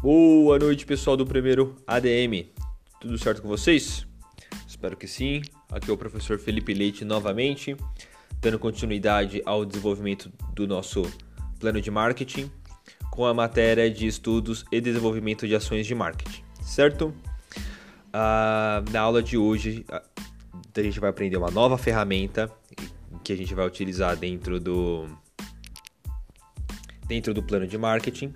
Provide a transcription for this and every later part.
Boa noite, pessoal do primeiro ADM. Tudo certo com vocês? Espero que sim. Aqui é o professor Felipe Leite novamente, dando continuidade ao desenvolvimento do nosso plano de marketing com a matéria de estudos e desenvolvimento de ações de marketing, certo? Ah, na aula de hoje, a gente vai aprender uma nova ferramenta que a gente vai utilizar dentro do dentro do plano de marketing,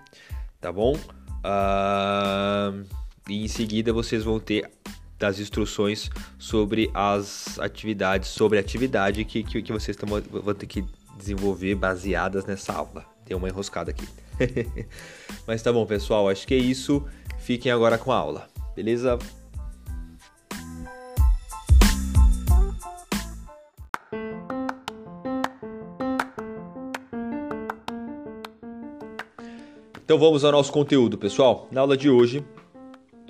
tá bom? Uh, e em seguida vocês vão ter das instruções sobre as atividades, sobre a atividade que, que, que vocês vão ter que desenvolver baseadas nessa aula. Tem uma enroscada aqui. Mas tá bom, pessoal, acho que é isso. Fiquem agora com a aula, beleza? Então vamos ao nosso conteúdo, pessoal. Na aula de hoje,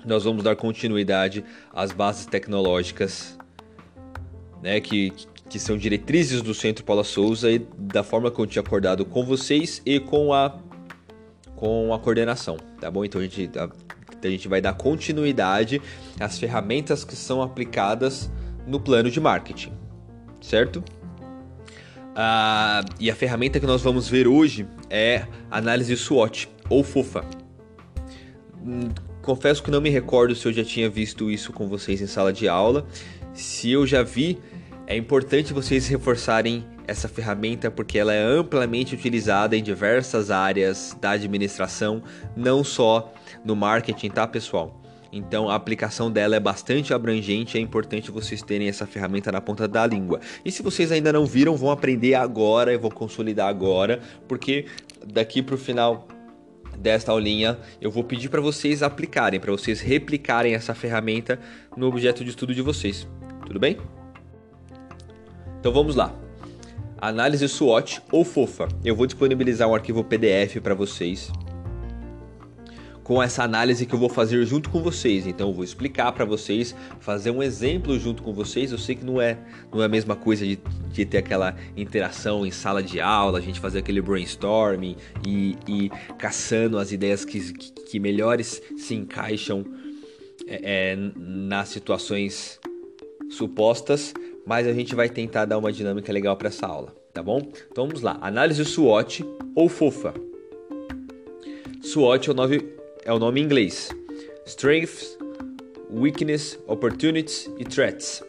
nós vamos dar continuidade às bases tecnológicas, né, que, que são diretrizes do Centro Paula Souza e da forma que eu tinha acordado com vocês e com a com a coordenação, tá bom? Então a gente a, a gente vai dar continuidade às ferramentas que são aplicadas no plano de marketing, certo? Ah, e a ferramenta que nós vamos ver hoje é análise SWOT ou FOFA. Hum, confesso que não me recordo se eu já tinha visto isso com vocês em sala de aula. Se eu já vi, é importante vocês reforçarem essa ferramenta porque ela é amplamente utilizada em diversas áreas da administração, não só no marketing, tá, pessoal? Então a aplicação dela é bastante abrangente, é importante vocês terem essa ferramenta na ponta da língua. E se vocês ainda não viram, vão aprender agora, eu vou consolidar agora, porque daqui para o final desta aulinha eu vou pedir para vocês aplicarem, para vocês replicarem essa ferramenta no objeto de estudo de vocês. Tudo bem? Então vamos lá. Análise SWOT ou FOFA. Eu vou disponibilizar um arquivo PDF para vocês com essa análise que eu vou fazer junto com vocês. Então eu vou explicar para vocês, fazer um exemplo junto com vocês. Eu sei que não é, não é a mesma coisa de, de ter aquela interação em sala de aula, a gente fazer aquele brainstorming e, e caçando as ideias que, que, melhores se encaixam é, é, nas situações supostas, mas a gente vai tentar dar uma dinâmica legal para essa aula, tá bom? Então vamos lá, análise SWOT ou FOFA. SWOT é o nome é o nome em inglês: Strengths, Weakness, Opportunities e Threats.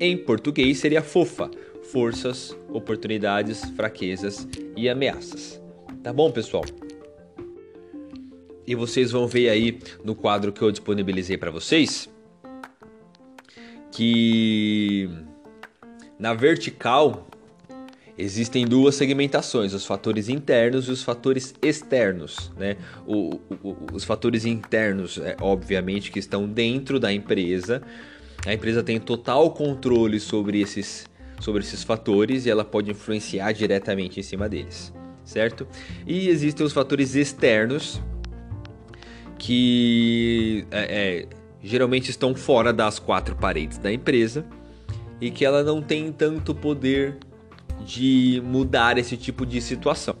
Em português seria FOFA: Forças, Oportunidades, Fraquezas e Ameaças. Tá bom, pessoal? E vocês vão ver aí no quadro que eu disponibilizei para vocês que na vertical existem duas segmentações, os fatores internos e os fatores externos. Né? O, o, os fatores internos, é, obviamente, que estão dentro da empresa. A empresa tem total controle sobre esses, sobre esses fatores e ela pode influenciar diretamente em cima deles, certo? E existem os fatores externos que é, é, geralmente estão fora das quatro paredes da empresa e que ela não tem tanto poder de mudar esse tipo de situação.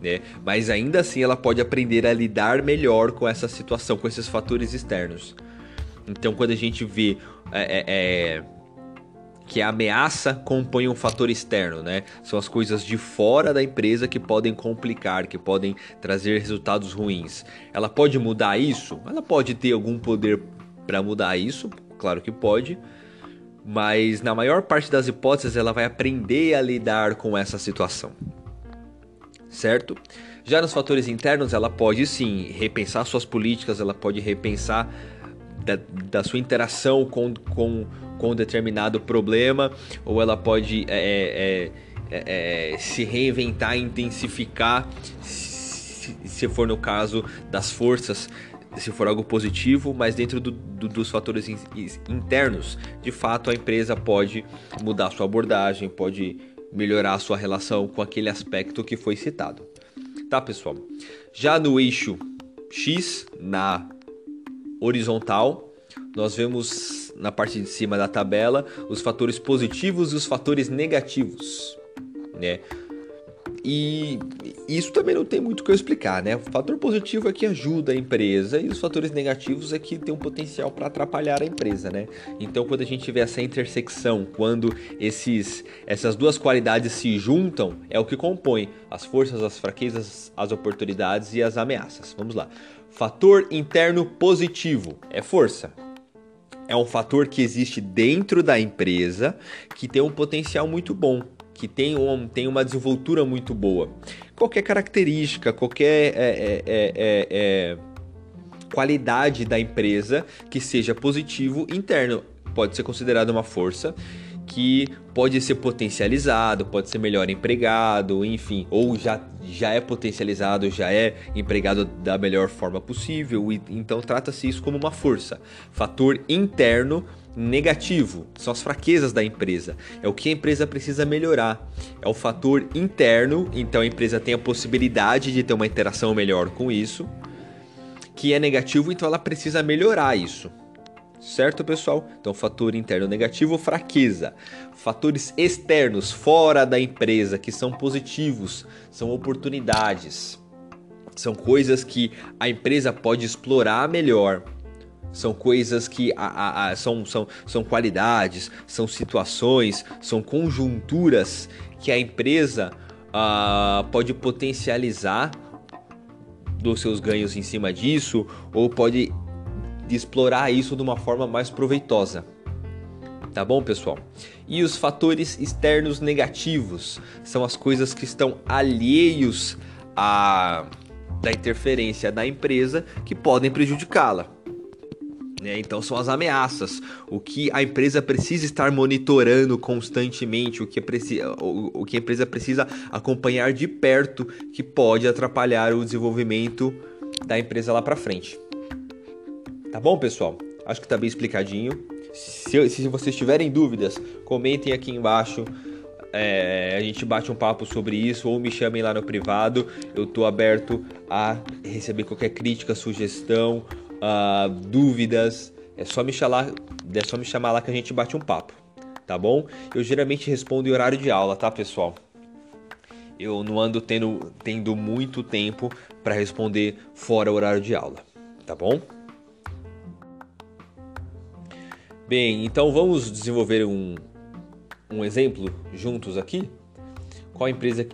Né? Mas ainda assim ela pode aprender a lidar melhor com essa situação, com esses fatores externos. Então quando a gente vê é, é, é, que a ameaça compõe um fator externo, né? São as coisas de fora da empresa que podem complicar, que podem trazer resultados ruins. Ela pode mudar isso? Ela pode ter algum poder para mudar isso? Claro que pode mas na maior parte das hipóteses ela vai aprender a lidar com essa situação. Certo? Já nos fatores internos, ela pode sim repensar suas políticas, ela pode repensar da, da sua interação com, com, com determinado problema, ou ela pode é, é, é, é se reinventar, intensificar, se, se for no caso das forças se for algo positivo, mas dentro do, do, dos fatores in, internos, de fato a empresa pode mudar sua abordagem, pode melhorar sua relação com aquele aspecto que foi citado. Tá, pessoal? Já no eixo X, na horizontal, nós vemos na parte de cima da tabela os fatores positivos e os fatores negativos, né? E isso também não tem muito o que eu explicar, né? O fator positivo é que ajuda a empresa e os fatores negativos é que tem um potencial para atrapalhar a empresa, né? Então, quando a gente vê essa intersecção, quando esses, essas duas qualidades se juntam, é o que compõe as forças, as fraquezas, as oportunidades e as ameaças. Vamos lá. Fator interno positivo é força. É um fator que existe dentro da empresa que tem um potencial muito bom que tem, um, tem uma desenvoltura muito boa. Qualquer característica, qualquer é, é, é, é, é qualidade da empresa que seja positivo interno pode ser considerado uma força que pode ser potencializado, pode ser melhor empregado, enfim, ou já, já é potencializado, já é empregado da melhor forma possível, e, então trata-se isso como uma força, fator interno negativo, são as fraquezas da empresa, é o que a empresa precisa melhorar, é o fator interno, então a empresa tem a possibilidade de ter uma interação melhor com isso, que é negativo, então ela precisa melhorar isso. Certo, pessoal? Então, fator interno negativo, fraqueza. Fatores externos, fora da empresa, que são positivos, são oportunidades. São coisas que a empresa pode explorar melhor são coisas que a, a, a, são, são, são qualidades, são situações, são conjunturas que a empresa uh, pode potencializar dos seus ganhos em cima disso ou pode explorar isso de uma forma mais proveitosa. Tá bom, pessoal? E os fatores externos negativos são as coisas que estão alheios à da interferência da empresa que podem prejudicá-la. Né? Então são as ameaças, o que a empresa precisa estar monitorando constantemente, o que, o, o que a empresa precisa acompanhar de perto, que pode atrapalhar o desenvolvimento da empresa lá para frente. Tá bom, pessoal? Acho que tá bem explicadinho. Se, se vocês tiverem dúvidas, comentem aqui embaixo. É, a gente bate um papo sobre isso ou me chamem lá no privado. Eu tô aberto a receber qualquer crítica, sugestão uh, dúvidas, é só me chamar, é só me chamar lá que a gente bate um papo, tá bom? Eu geralmente respondo em horário de aula, tá, pessoal? Eu não ando tendo, tendo muito tempo para responder fora o horário de aula, tá bom? Bem, então vamos desenvolver um, um exemplo juntos aqui? Qual empresa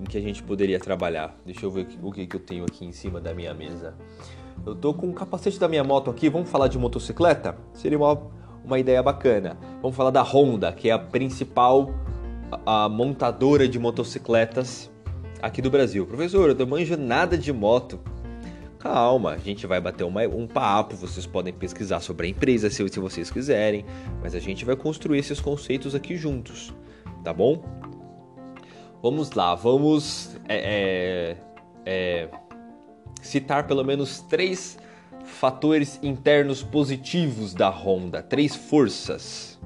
em que a gente poderia trabalhar? Deixa eu ver o que, que eu tenho aqui em cima da minha mesa. Eu tô com o capacete da minha moto aqui, vamos falar de motocicleta? Seria uma, uma ideia bacana. Vamos falar da Honda, que é a principal a, a montadora de motocicletas aqui do Brasil. Professor, eu não manjo nada de moto. Calma, a gente vai bater uma, um papo, vocês podem pesquisar sobre a empresa se, se vocês quiserem, mas a gente vai construir esses conceitos aqui juntos, tá bom? Vamos lá, vamos é, é, é citar pelo menos três fatores internos positivos da Honda, três forças,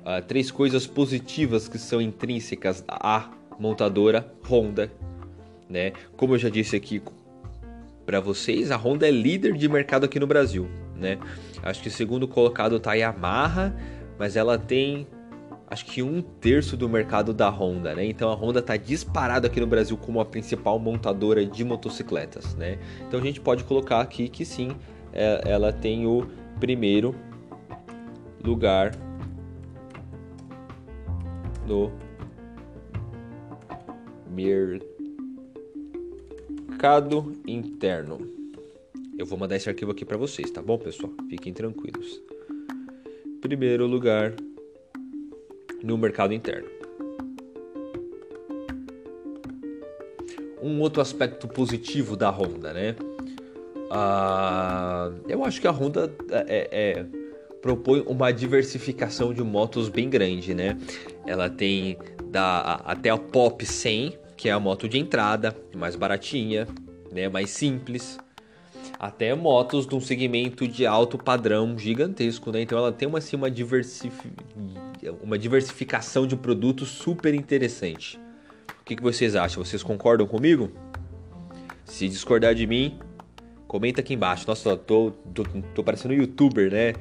uh, três coisas positivas que são intrínsecas à montadora Honda, né? Como eu já disse aqui para vocês, a Honda é líder de mercado aqui no Brasil, né? Acho que o segundo colocado tá a Yamaha, mas ela tem acho que um terço do mercado da Honda, né? Então a Honda está disparada aqui no Brasil como a principal montadora de motocicletas, né? Então a gente pode colocar aqui que sim, é, ela tem o primeiro lugar no mercado interno. Eu vou mandar esse arquivo aqui para vocês, tá bom, pessoal? Fiquem tranquilos. Primeiro lugar no mercado interno. Um outro aspecto positivo da Honda, né? Ah, eu acho que a Honda é, é, propõe uma diversificação de motos bem grande, né? Ela tem da, até a Pop 100, que é a moto de entrada, mais baratinha, né? mais simples até motos de um segmento de alto padrão gigantesco, né? Então ela tem uma, assim, uma, diversif... uma diversificação de produtos super interessante. O que, que vocês acham? Vocês concordam comigo? Se discordar de mim, comenta aqui embaixo. Nossa, tô, tô, tô parecendo um youtuber, né?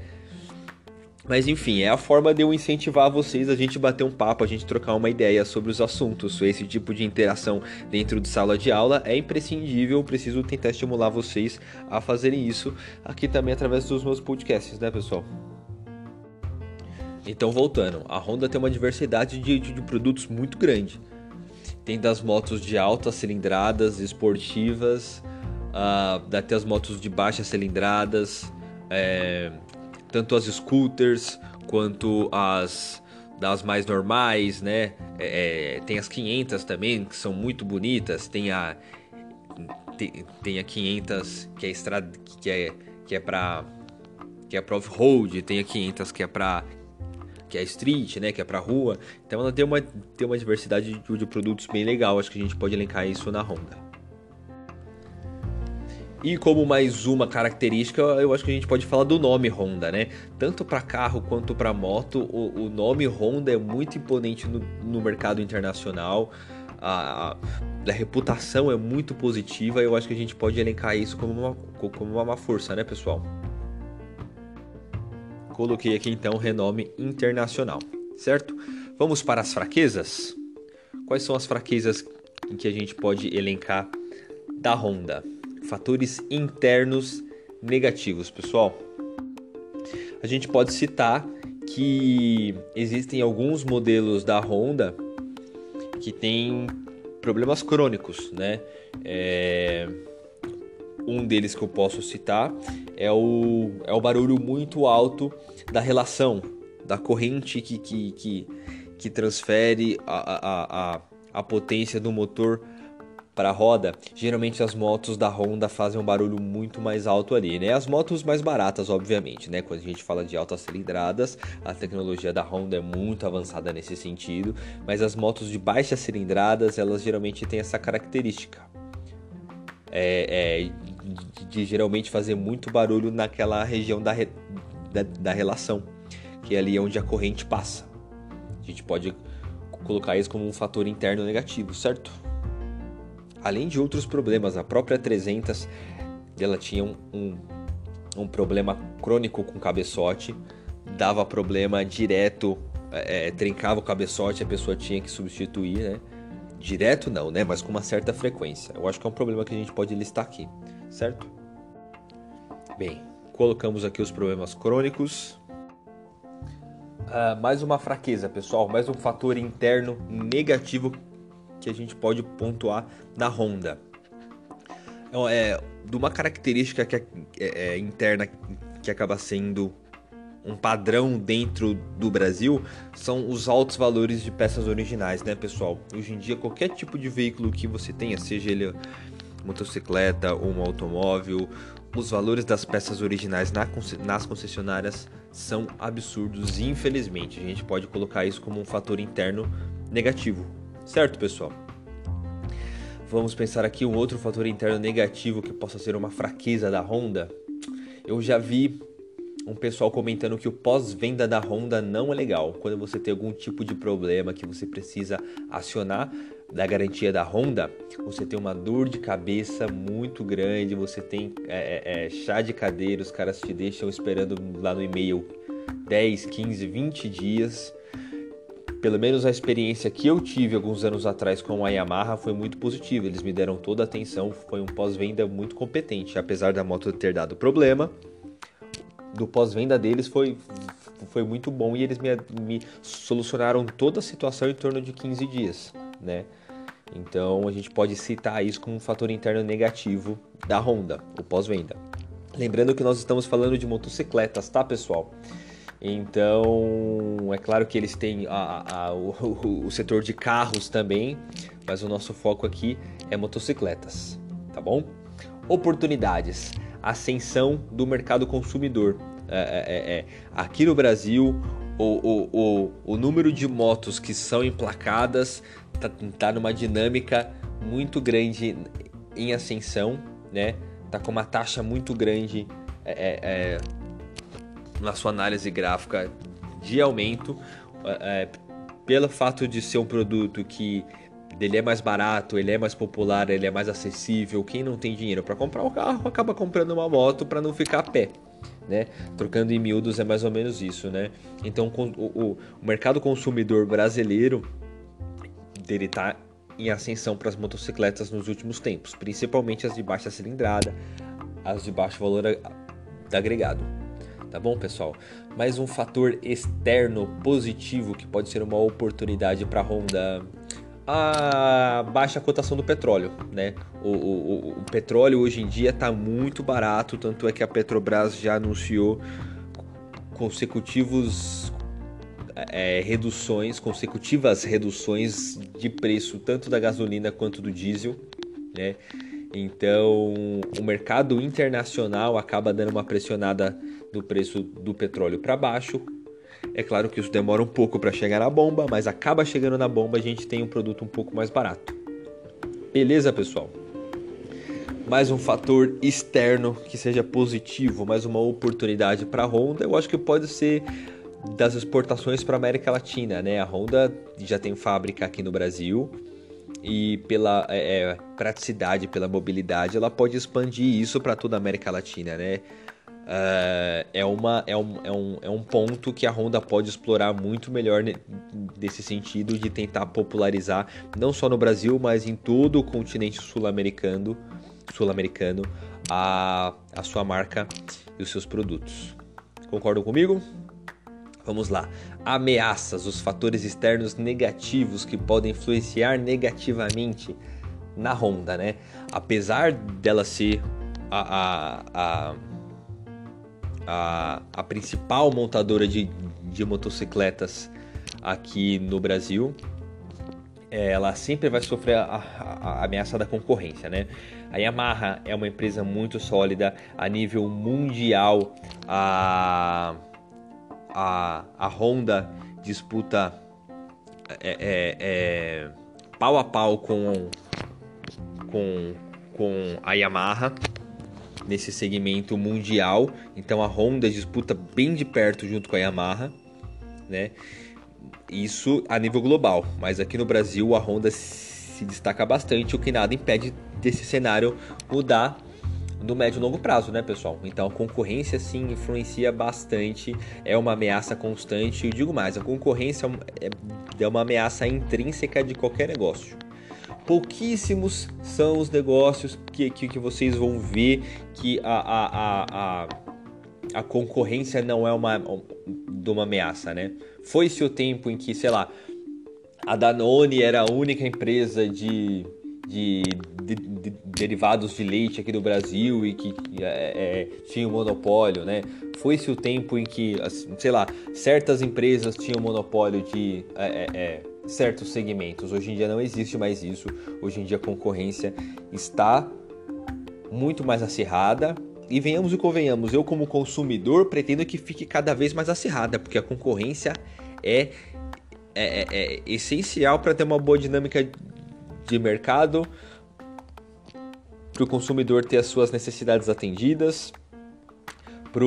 Mas enfim, é a forma de eu incentivar vocês a gente bater um papo, a gente trocar uma ideia sobre os assuntos. Esse tipo de interação dentro de sala de aula é imprescindível. Preciso tentar estimular vocês a fazerem isso aqui também através dos meus podcasts, né, pessoal? Então, voltando, a Honda tem uma diversidade de, de, de produtos muito grande. Tem das motos de altas cilindradas, esportivas, uh, até as motos de baixas cilindradas, é, tanto as scooters quanto as das mais normais, né? É, é tem as 500 também que são muito bonitas. Tem a tem, tem a 500 que é estrada que é que é para que é para off-road, tem a 500 que é para que é street, né, que é para rua. Então ela tem uma tem uma diversidade de, de produtos bem legal. Acho que a gente pode elencar isso na Honda. E como mais uma característica, eu acho que a gente pode falar do nome Honda, né? Tanto para carro quanto para moto, o, o, nome Honda é muito imponente no, no mercado internacional. A, a, a, reputação é muito positiva. Eu acho que a gente pode elencar isso como uma, como uma força, né, pessoal? Coloquei aqui então renome internacional, certo? Vamos para as fraquezas. Quais são as fraquezas em que a gente pode elencar da Honda? fatores internos negativos, pessoal. A gente pode citar que existem alguns modelos da Honda que têm problemas crônicos, né? É... Um deles que eu posso citar é o, é o barulho muito alto da relação, da corrente que, que, que, que transfere a, a, a, a potência do motor para a roda, geralmente as motos da Honda fazem um barulho muito mais alto ali, né? As motos mais baratas, obviamente, né? Quando a gente fala de altas cilindradas, a tecnologia da Honda é muito avançada nesse sentido, mas as motos de baixas cilindradas, elas geralmente têm essa característica. É, é de, de, geralmente fazer muito barulho naquela região da, re, da, da relação, que é ali onde a corrente passa. A gente pode colocar isso como um fator interno negativo, certo? além de outros problemas. A própria 300 ela tinha um, um, um problema crônico com cabeçote, dava problema direto, é, é, trincava o cabeçote, a pessoa tinha que substituir, né? Direto não, né? Mas com uma certa frequência. Eu acho que é um problema que a gente pode listar aqui, certo? Bem, colocamos aqui os problemas crônicos. Uh, mais uma fraqueza, pessoal, mais um fator interno negativo que a gente pode pontuar na Honda. Então, é, de uma característica que é, é, é, interna que acaba sendo um padrão dentro do Brasil são os altos valores de peças originais, né, pessoal? Hoje em dia, qualquer tipo de veículo que você tenha, seja ele motocicleta ou um automóvel, os valores das peças originais nas concessionárias são absurdos. Infelizmente, a gente pode colocar isso como um fator interno negativo Certo, pessoal? Vamos pensar aqui um outro fator interno negativo que possa ser uma fraqueza da Honda. Eu já vi um pessoal comentando que o pós-venda da Honda não é legal. Quando você tem algum tipo de problema que você precisa acionar da garantia da Honda, você tem uma dor de cabeça muito grande, você tem é, é, é chá de cadeira, os caras te deixam esperando lá no e-mail 10, 15, 20 dias pelo menos a experiência que eu tive alguns anos atrás com a Yamaha foi muito positiva. Eles me deram toda a atenção, foi um pós-venda muito competente, apesar da moto ter dado problema. Do pós-venda deles foi, foi muito bom e eles me, me solucionaram toda a situação em torno de 15 dias, né? Então a gente pode citar isso como um fator interno negativo da Honda, o pós-venda. Lembrando que nós estamos falando de motocicletas, tá, pessoal? Então, é claro que eles têm a, a, o, o, setor de carros também, mas o nosso foco aqui é motocicletas, tá bom? Oportunidades, ascensão do mercado consumidor. É, é, é, é. aqui no Brasil, o, o, o, o, número de motos que são emplacadas está tá numa dinâmica muito grande em ascensão, né? Tá com uma taxa muito grande é, é, é na sua análise gráfica de aumento, é, pelo fato de ser um produto que ele é mais barato, ele é mais popular, ele é mais acessível. Quem não tem dinheiro para comprar um carro acaba comprando uma moto para não ficar a pé, né? Trocando em miúdos é mais ou menos isso, né? Então o, o, o mercado consumidor brasileiro dele tá em ascensão para as motocicletas nos últimos tempos, principalmente as de baixa cilindrada, as de baixo valor agregado. Tá bom, pessoal? Mais um fator externo positivo que pode ser uma oportunidade para a Honda a baixa cotação do petróleo, né? O, o, o petróleo hoje em dia está muito barato, tanto é que a Petrobras já anunciou consecutivos é, reduções, consecutivas reduções de preço tanto da gasolina quanto do diesel, né? Então o mercado internacional acaba dando uma pressionada do preço do petróleo para baixo, é claro que isso demora um pouco para chegar na bomba, mas acaba chegando na bomba a gente tem um produto um pouco mais barato. Beleza, pessoal? Mais um fator externo que seja positivo, mais uma oportunidade para a Honda, eu acho que pode ser das exportações para a América Latina, né? A Honda já tem fábrica aqui no Brasil e pela é, é praticidade, pela mobilidade, ela pode expandir isso para toda a América Latina, né? Uh, é, uma, é, um, é, um, é um ponto que a Honda pode explorar muito melhor nesse sentido de tentar popularizar, não só no Brasil, mas em todo o continente sul-americano, sul-americano a, a sua marca e os seus produtos. Concordam comigo? Vamos lá. Ameaças, os fatores externos negativos que podem influenciar negativamente na Honda, né? Apesar dela ser a, a a, a principal montadora de, de motocicletas aqui no Brasil, é, ela sempre vai sofrer a, a, a, ameaça da concorrência, né? A Yamaha é uma empresa muito sólida a nível mundial. A, a, a Honda disputa é, é, é, pau a pau com, com, com a Yamaha nesse segmento mundial. Então a Honda disputa bem de perto junto com a Yamaha, né? Isso a nível global, mas aqui no Brasil a Honda se destaca bastante, o que nada impede desse cenário mudar no médio e longo prazo, né, pessoal? Então a concorrência sim influencia bastante, é uma ameaça constante. E digo mais, a concorrência é, é uma ameaça intrínseca de qualquer negócio pouquíssimos são os negócios que, que, que vocês vão ver que a, a, a, a, a concorrência não é uma, de uma ameaça, né? Foi-se o tempo em que, sei lá, a Danone era a única empresa de, de, de, de derivados de leite aqui do Brasil e que é, é, tinha um monopólio, né? Foi-se o tempo em que, sei lá, certas empresas tinham monopólio de é, é, é certos segmentos. Hoje em dia não existe mais isso. Hoje em dia a concorrência está muito mais acirrada. E venhamos e convenhamos, eu como consumidor pretendo que fique cada vez mais acirrada, porque a concorrência é, é, é, é essencial para ter uma boa dinâmica de mercado, para o consumidor ter as suas necessidades atendidas, para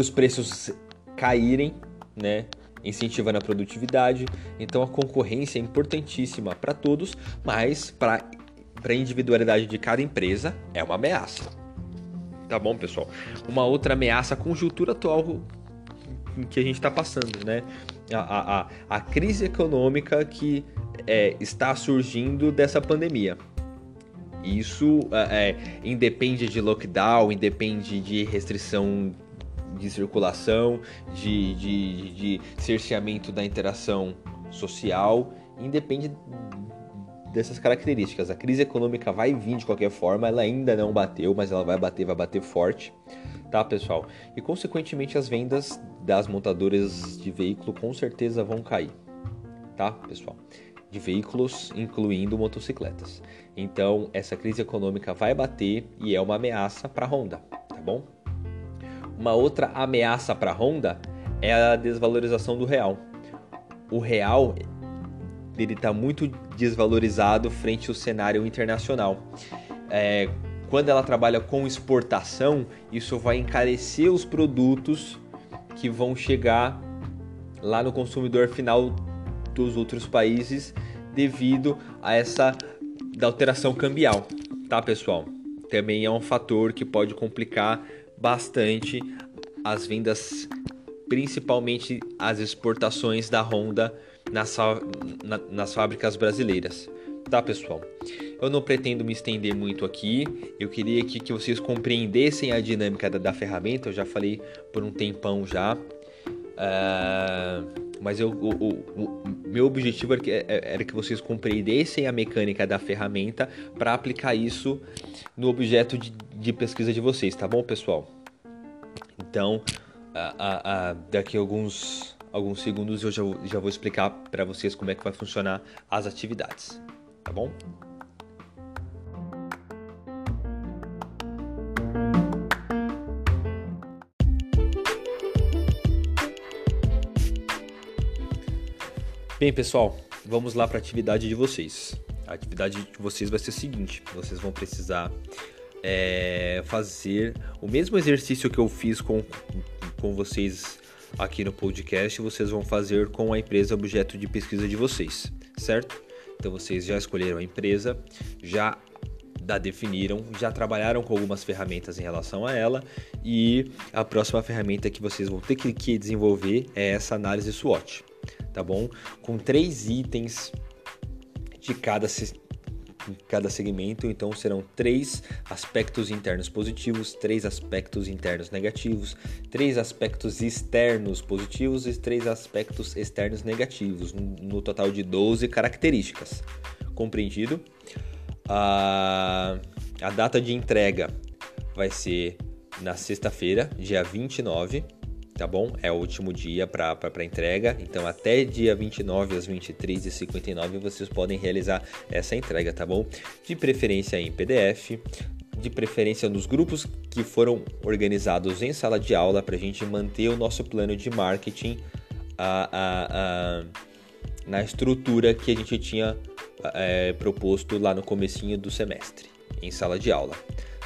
os preços caírem, né? Incentivando a produtividade. Então a concorrência é importantíssima para todos, mas para a individualidade de cada empresa é uma ameaça. Tá bom, pessoal? Uma outra ameaça, a conjuntura atual que a gente está passando, né? A, a, a, crise econômica que é, está surgindo dessa pandemia. Isso é, é independe de lockdown, independe de restrição de circulação, de, de, de cerceamento da interação social, independe dessas características. A crise econômica vai vir de qualquer forma, ela ainda não bateu, mas ela vai bater, vai bater forte, tá, pessoal? E consequentemente as vendas das montadoras de veículo com certeza vão cair, tá, pessoal? De veículos, incluindo motocicletas. Então, essa crise econômica vai bater e é uma ameaça para a Honda, tá bom? Uma outra ameaça para a Honda é a desvalorização do real. O real ele está muito desvalorizado frente ao cenário internacional. É, quando ela trabalha com exportação, isso vai encarecer os produtos que vão chegar lá no consumidor final dos outros países devido a essa alteração cambial, tá pessoal? Também é um fator que pode complicar bastante as vendas, principalmente as exportações da Honda nas, na, nas fábricas brasileiras. Tá, pessoal? Eu não pretendo me estender muito aqui. Eu queria que, que vocês compreendessem a dinâmica da, da ferramenta. Eu já falei por um tempão já. Uh, mas eu, o, o, o, meu objetivo era que, é, é, era que vocês compreendessem a mecânica da ferramenta para aplicar isso no objeto de, de, pesquisa de vocês, tá bom, pessoal? Então, a, a, daqui a alguns, alguns segundos eu já, já vou explicar para vocês como é que vai funcionar as atividades, tá bom? Bem, pessoal, vamos lá para a atividade de vocês. A atividade de vocês vai ser a seguinte: vocês vão precisar é, fazer o mesmo exercício que eu fiz com, com vocês aqui no podcast, vocês vão fazer com a empresa objeto de pesquisa de vocês, certo? Então vocês já escolheram a empresa, já da definiram, já trabalharam com algumas ferramentas em relação a ela e a próxima ferramenta que vocês vão ter que desenvolver é essa análise SWOT tá bom? Com três itens de cada, cada segmento, então serão três aspectos internos positivos, três aspectos internos negativos, três aspectos externos positivos e três aspectos externos negativos, no total de 12 características. Compreendido? A, a data de entrega vai ser na sexta-feira, dia 29 tá bom? É o último dia para entrega, então até dia 29 às 23h59 vocês podem realizar essa entrega, tá bom? De preferência em PDF, de preferência nos grupos que foram organizados em sala de aula para a gente manter o nosso plano de marketing a, a, a, na estrutura que a gente tinha é, proposto lá no comecinho do semestre, em sala de aula.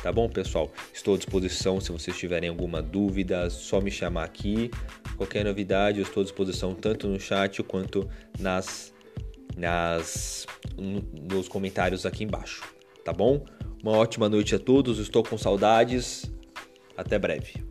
Tá bom, pessoal? Estou à disposição se vocês tiverem alguma dúvida, só me chamar aqui. Qualquer novidade, eu estou à disposição tanto no chat quanto nas, nas nos comentários aqui embaixo. Tá bom? Uma ótima noite a todos. Estou com saudades. Até breve.